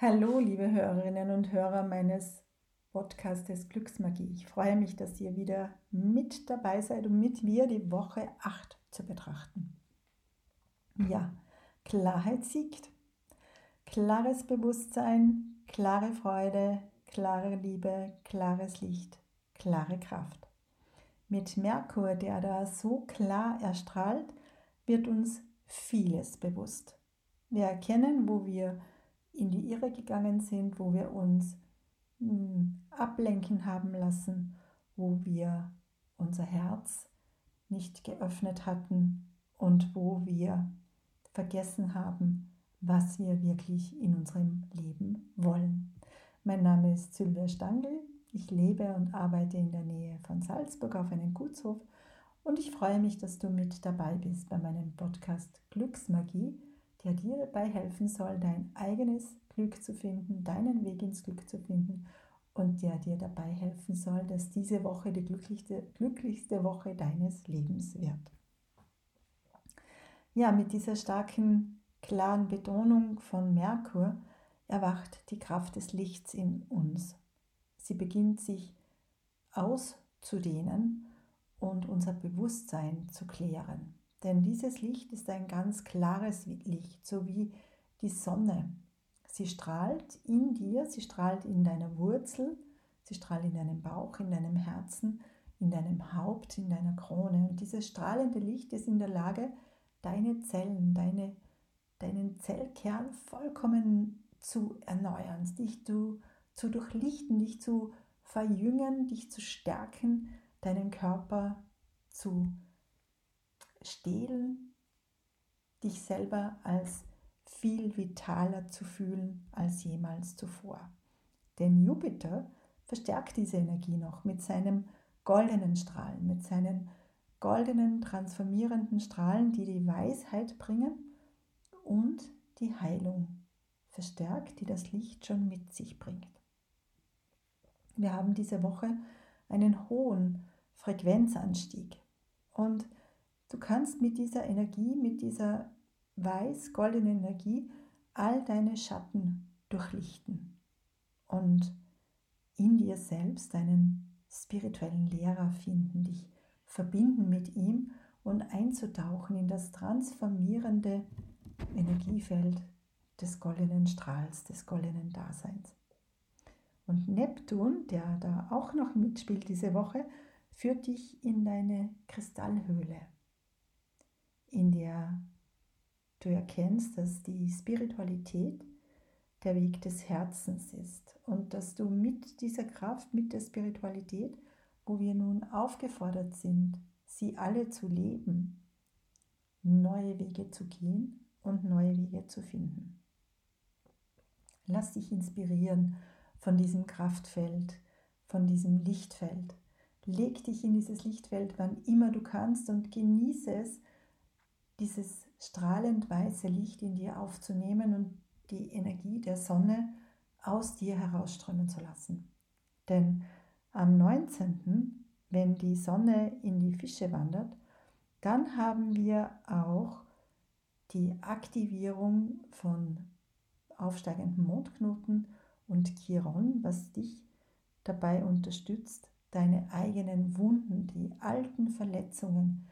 Hallo, liebe Hörerinnen und Hörer meines Podcastes Glücksmagie. Ich freue mich, dass ihr wieder mit dabei seid, um mit mir die Woche 8 zu betrachten. Ja, Klarheit siegt. Klares Bewusstsein, klare Freude, klare Liebe, klares Licht, klare Kraft. Mit Merkur, der da so klar erstrahlt, wird uns vieles bewusst. Wir erkennen, wo wir in die Irre gegangen sind, wo wir uns hm, ablenken haben lassen, wo wir unser Herz nicht geöffnet hatten und wo wir vergessen haben, was wir wirklich in unserem Leben wollen. Mein Name ist Sylvia Stangl. Ich lebe und arbeite in der Nähe von Salzburg auf einem Gutshof und ich freue mich, dass du mit dabei bist bei meinem Podcast Glücksmagie der dir dabei helfen soll, dein eigenes Glück zu finden, deinen Weg ins Glück zu finden und der dir dabei helfen soll, dass diese Woche die glücklichste, glücklichste Woche deines Lebens wird. Ja, mit dieser starken, klaren Betonung von Merkur erwacht die Kraft des Lichts in uns. Sie beginnt sich auszudehnen und unser Bewusstsein zu klären. Denn dieses Licht ist ein ganz klares Licht, so wie die Sonne. Sie strahlt in dir, sie strahlt in deiner Wurzel, sie strahlt in deinem Bauch, in deinem Herzen, in deinem Haupt, in deiner Krone. Und dieses strahlende Licht ist in der Lage, deine Zellen, deine, deinen Zellkern vollkommen zu erneuern, dich zu, zu durchlichten, dich zu verjüngen, dich zu stärken, deinen Körper zu stehlen, dich selber als viel vitaler zu fühlen als jemals zuvor. Denn Jupiter verstärkt diese Energie noch mit seinem goldenen Strahlen, mit seinen goldenen transformierenden Strahlen, die die Weisheit bringen und die Heilung verstärkt, die das Licht schon mit sich bringt. Wir haben diese Woche einen hohen Frequenzanstieg und Du kannst mit dieser Energie, mit dieser weiß-goldenen Energie all deine Schatten durchlichten und in dir selbst deinen spirituellen Lehrer finden, dich verbinden mit ihm und einzutauchen in das transformierende Energiefeld des goldenen Strahls, des goldenen Daseins. Und Neptun, der da auch noch mitspielt diese Woche, führt dich in deine Kristallhöhle in der du erkennst, dass die Spiritualität der Weg des Herzens ist und dass du mit dieser Kraft, mit der Spiritualität, wo wir nun aufgefordert sind, sie alle zu leben, neue Wege zu gehen und neue Wege zu finden. Lass dich inspirieren von diesem Kraftfeld, von diesem Lichtfeld. Leg dich in dieses Lichtfeld, wann immer du kannst und genieße es, dieses strahlend weiße Licht in dir aufzunehmen und die Energie der Sonne aus dir herausströmen zu lassen. Denn am 19., wenn die Sonne in die Fische wandert, dann haben wir auch die Aktivierung von aufsteigenden Mondknoten und Chiron, was dich dabei unterstützt, deine eigenen Wunden, die alten Verletzungen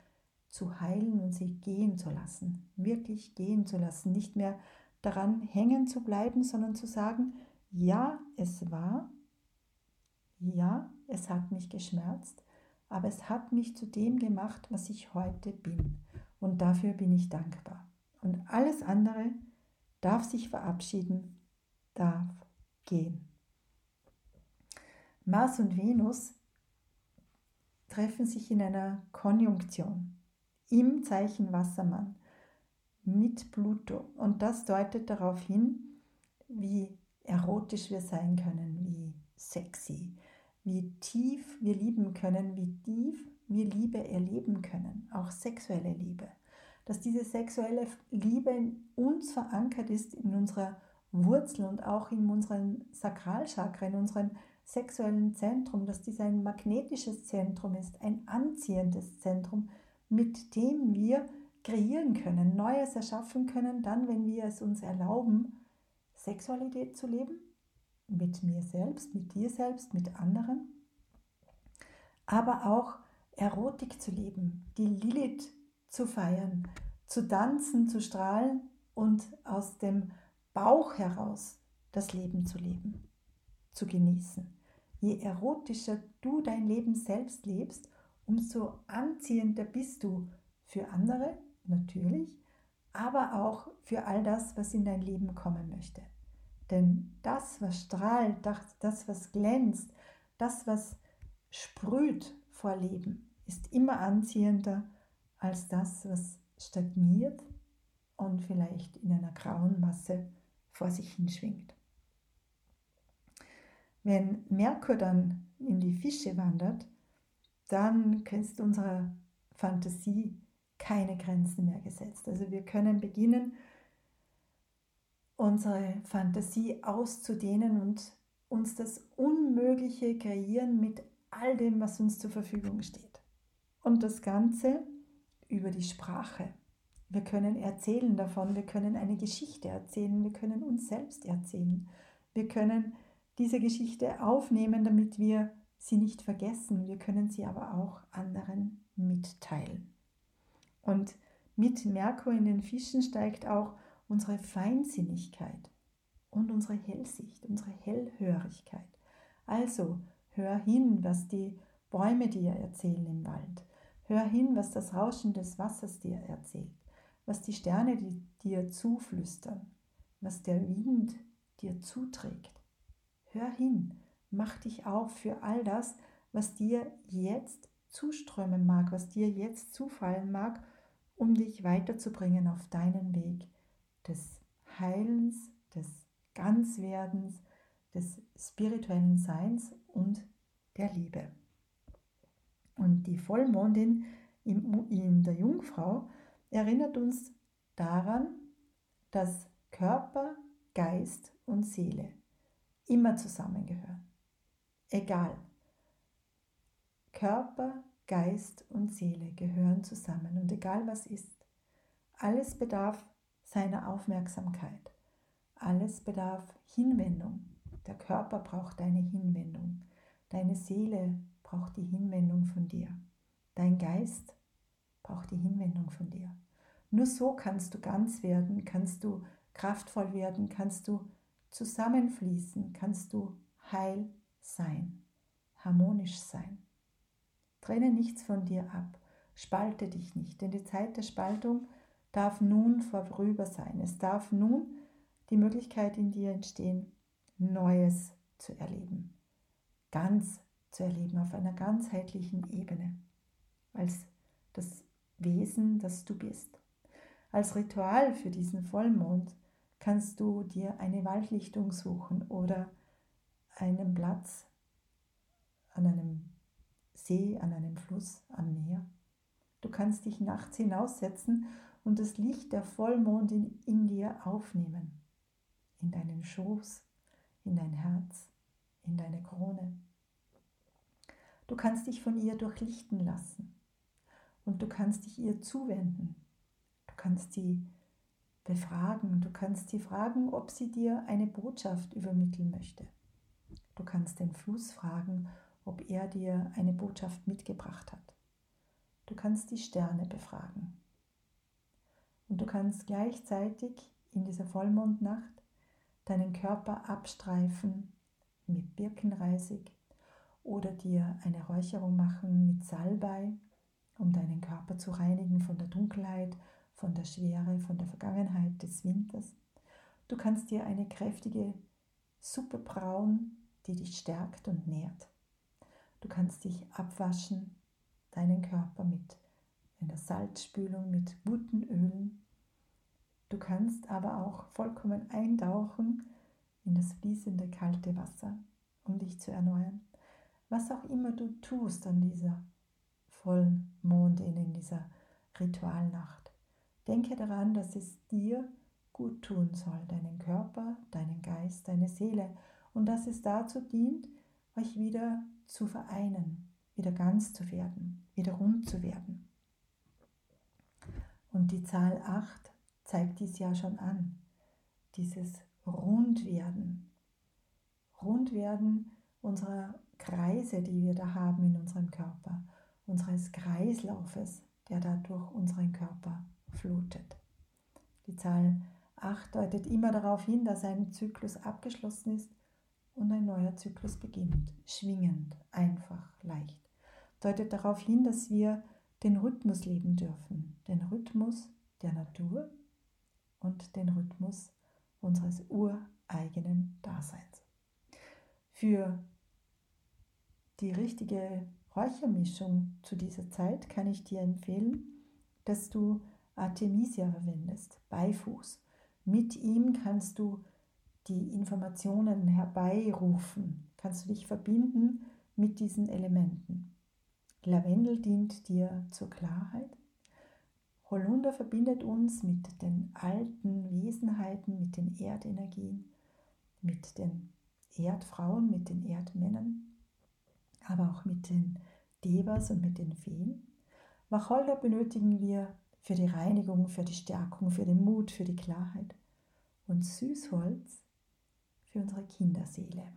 zu heilen und sie gehen zu lassen, wirklich gehen zu lassen, nicht mehr daran hängen zu bleiben, sondern zu sagen, ja, es war, ja, es hat mich geschmerzt, aber es hat mich zu dem gemacht, was ich heute bin. Und dafür bin ich dankbar. Und alles andere darf sich verabschieden, darf gehen. Mars und Venus treffen sich in einer Konjunktion im Zeichen Wassermann mit Pluto. Und das deutet darauf hin, wie erotisch wir sein können, wie sexy, wie tief wir lieben können, wie tief wir Liebe erleben können, auch sexuelle Liebe. Dass diese sexuelle Liebe in uns verankert ist, in unserer Wurzel und auch in unserem Sakralchakra, in unserem sexuellen Zentrum, dass dies ein magnetisches Zentrum ist, ein anziehendes Zentrum, mit dem wir kreieren können, Neues erschaffen können, dann, wenn wir es uns erlauben, Sexualität zu leben, mit mir selbst, mit dir selbst, mit anderen, aber auch Erotik zu leben, die Lilith zu feiern, zu tanzen, zu strahlen und aus dem Bauch heraus das Leben zu leben, zu genießen. Je erotischer du dein Leben selbst lebst, umso anziehender bist du für andere, natürlich, aber auch für all das, was in dein Leben kommen möchte. Denn das, was strahlt, das, was glänzt, das, was sprüht vor Leben, ist immer anziehender als das, was stagniert und vielleicht in einer grauen Masse vor sich hinschwingt. Wenn Merkur dann in die Fische wandert, dann ist unserer Fantasie keine Grenzen mehr gesetzt. Also wir können beginnen, unsere Fantasie auszudehnen und uns das Unmögliche kreieren mit all dem, was uns zur Verfügung steht. Und das Ganze über die Sprache. Wir können erzählen davon, wir können eine Geschichte erzählen, wir können uns selbst erzählen. Wir können diese Geschichte aufnehmen, damit wir sie nicht vergessen. Wir können sie aber auch anderen mitteilen. Und mit Merkur in den Fischen steigt auch unsere Feinsinnigkeit und unsere Hellsicht, unsere Hellhörigkeit. Also hör hin, was die Bäume dir erzählen im Wald. Hör hin, was das Rauschen des Wassers dir erzählt, was die Sterne dir zuflüstern, was der Wind dir zuträgt. Hör hin, mach dich auf für all das, was dir jetzt zuströmen mag, was dir jetzt zufallen mag, um dich weiterzubringen auf deinen Weg des Heilens, des Ganzwerdens, des spirituellen Seins und der Liebe. Und die Vollmondin in der Jungfrau erinnert uns daran, dass Körper, Geist und Seele immer zusammengehören. Egal. Körper, Geist und Seele gehören zusammen und egal was ist, alles bedarf seiner Aufmerksamkeit. Alles bedarf Hinwendung. Der Körper braucht deine Hinwendung. Deine Seele braucht die Hinwendung von dir. Dein Geist braucht die Hinwendung von dir. Nur so kannst du ganz werden, kannst du kraftvoll werden, kannst du zusammenfließen, kannst du heil sein, harmonisch sein. Trenne nichts von dir ab, spalte dich nicht, denn die Zeit der Spaltung darf nun vorüber sein. Es darf nun die Möglichkeit in dir entstehen, Neues zu erleben, ganz zu erleben, auf einer ganzheitlichen Ebene, als das Wesen, das du bist. Als Ritual für diesen Vollmond kannst du dir eine Waldlichtung suchen oder einen Platz an einem See, an einem Fluss, am Meer. Du kannst dich nachts hinaussetzen und das Licht der Vollmond in, in dir aufnehmen, in deinen Schoß, in dein Herz, in deine Krone. Du kannst dich von ihr durchlichten lassen und du kannst dich ihr zuwenden. Du kannst sie befragen, du kannst sie fragen, ob sie dir eine Botschaft übermitteln möchte. Du kannst den Fluss fragen, ob er dir eine Botschaft mitgebracht hat. Du kannst die Sterne befragen. Und du kannst gleichzeitig in dieser Vollmondnacht deinen Körper abstreifen mit Birkenreisig oder dir eine Räucherung machen mit Salbei, um deinen Körper zu reinigen von der Dunkelheit, von der Schwere, von der Vergangenheit des Winters. Du kannst dir eine kräftige Suppe brauen, die dich stärkt und nährt. Du kannst dich abwaschen, deinen Körper mit einer Salzspülung, mit guten Ölen. Du kannst aber auch vollkommen eintauchen in das fließende kalte Wasser, um dich zu erneuern was auch immer du tust an dieser vollen Mondin, in dieser Ritualnacht. Denke daran, dass es dir gut tun soll, deinen Körper, deinen Geist, deine Seele und dass es dazu dient, euch wieder zu vereinen, wieder ganz zu werden, wieder rund zu werden. Und die Zahl 8 zeigt dies ja schon an, dieses rund werden. Rund werden unserer Kreise, die wir da haben in unserem Körper, unseres Kreislaufes, der da durch unseren Körper flutet. Die Zahl 8 deutet immer darauf hin, dass ein Zyklus abgeschlossen ist und ein neuer Zyklus beginnt. Schwingend, einfach, leicht. Deutet darauf hin, dass wir den Rhythmus leben dürfen. Den Rhythmus der Natur und den Rhythmus unseres ureigenen Daseins. Für die richtige Räuchermischung zu dieser Zeit kann ich dir empfehlen, dass du Artemisia verwendest, Beifuß. Mit ihm kannst du die Informationen herbeirufen, kannst du dich verbinden mit diesen Elementen. Lavendel dient dir zur Klarheit. Holunder verbindet uns mit den alten Wesenheiten, mit den Erdenergien, mit den Erdfrauen, mit den Erdmännern, aber auch mit den Devas und mit den Feen. Wacholder benötigen wir für die Reinigung, für die Stärkung, für den Mut, für die Klarheit. Und Süßholz für unsere Kinderseele.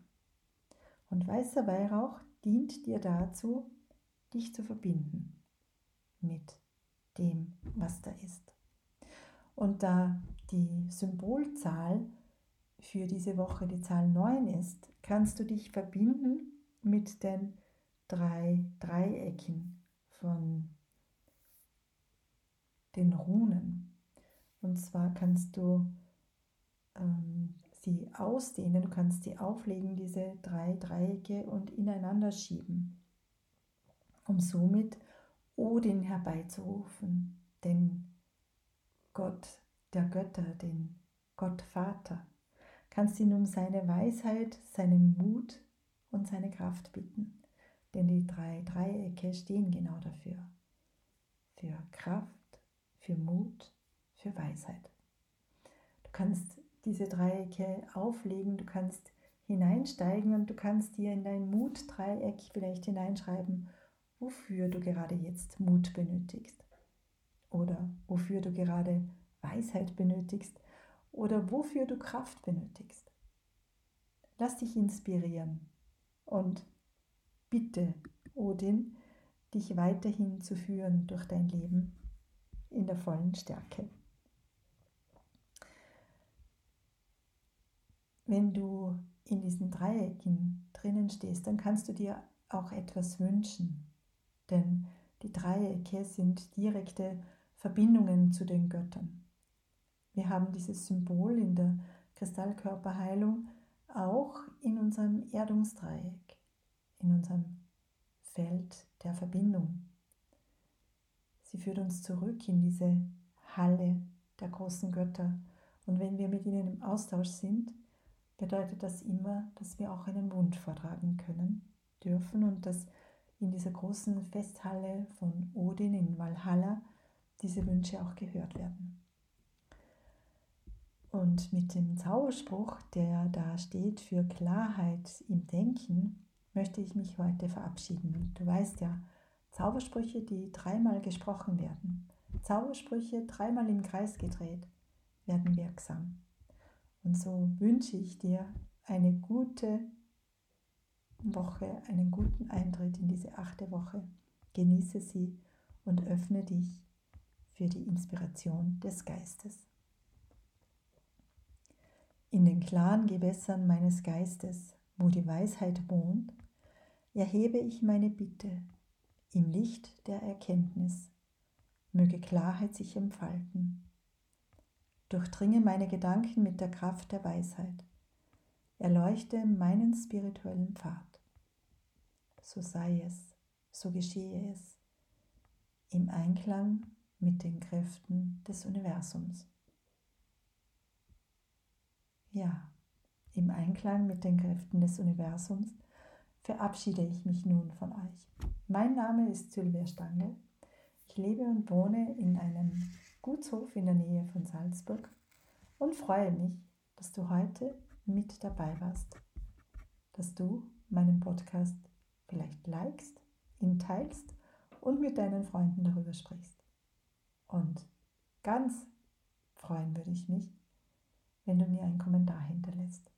Und weißer Weihrauch dient dir dazu, dich zu verbinden mit dem, was da ist. Und da die Symbolzahl für diese Woche die Zahl 9 ist, kannst du dich verbinden mit den drei Dreiecken von den Runen. Und zwar kannst du ähm, sie ausdehnen, du kannst sie auflegen, diese drei Dreiecke, und ineinander schieben, um somit Odin herbeizurufen, den Gott der Götter, den Gott Vater. Kannst ihn um seine Weisheit, seinen Mut und seine Kraft bitten, denn die drei Dreiecke stehen genau dafür. Für Kraft, für Mut, für Weisheit. Du kannst diese Dreiecke auflegen, du kannst hineinsteigen und du kannst dir in dein Mut-Dreieck vielleicht hineinschreiben, wofür du gerade jetzt Mut benötigst oder wofür du gerade Weisheit benötigst oder wofür du Kraft benötigst. Lass dich inspirieren und bitte Odin, dich weiterhin zu führen durch dein Leben in der vollen Stärke. Wenn du in diesen Dreiecken drinnen stehst, dann kannst du dir auch etwas wünschen, denn die Dreiecke sind direkte Verbindungen zu den Göttern. Wir haben dieses Symbol in der Kristallkörperheilung auch in unserem Erdungsdreieck, in unserem Feld der Verbindung. Sie führt uns zurück in diese Halle der großen Götter. Und wenn wir mit ihnen im Austausch sind, bedeutet das immer, dass wir auch einen Wunsch vortragen können, dürfen und dass in dieser großen Festhalle von Odin in Valhalla diese Wünsche auch gehört werden. Und mit dem Zauberspruch, der da steht für Klarheit im Denken, möchte ich mich heute verabschieden. Du weißt ja, Zaubersprüche, die dreimal gesprochen werden, Zaubersprüche dreimal im Kreis gedreht, werden wirksam. Und so wünsche ich dir eine gute Woche, einen guten Eintritt in diese achte Woche. Genieße sie und öffne dich für die Inspiration des Geistes. In den klaren Gewässern meines Geistes, wo die Weisheit wohnt, erhebe ich meine Bitte im Licht der Erkenntnis, möge Klarheit sich entfalten durchdringe meine Gedanken mit der Kraft der Weisheit, erleuchte meinen spirituellen Pfad. So sei es, so geschehe es, im Einklang mit den Kräften des Universums. Ja, im Einklang mit den Kräften des Universums verabschiede ich mich nun von euch. Mein Name ist Sylvia Stange. Ich lebe und wohne in einem Gutshof in der Nähe von Salzburg und freue mich, dass du heute mit dabei warst, dass du meinen Podcast vielleicht likest, ihn teilst und mit deinen Freunden darüber sprichst. Und ganz freuen würde ich mich, wenn du mir einen Kommentar hinterlässt.